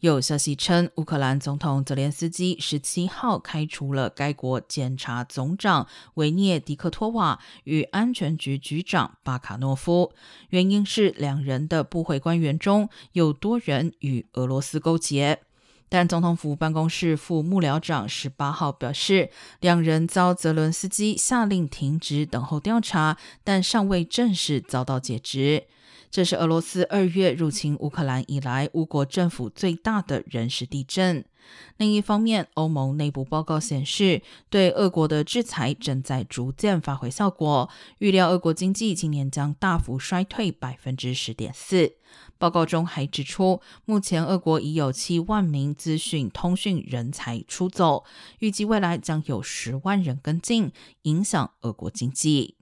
有消息称，乌克兰总统泽连斯基十七号开除了该国检察总长维涅迪克托瓦与安全局局长巴卡诺夫，原因是两人的部会官员中有多人与俄罗斯勾结。但总统府办公室副幕僚长十八号表示，两人遭泽伦斯基下令停职等候调查，但尚未正式遭到解职。这是俄罗斯二月入侵乌克兰以来，乌国政府最大的人事地震。另一方面，欧盟内部报告显示，对俄国的制裁正在逐渐发挥效果，预料俄国经济今年将大幅衰退百分之十点四。报告中还指出，目前俄国已有七万名资讯通讯人才出走，预计未来将有十万人跟进，影响俄国经济。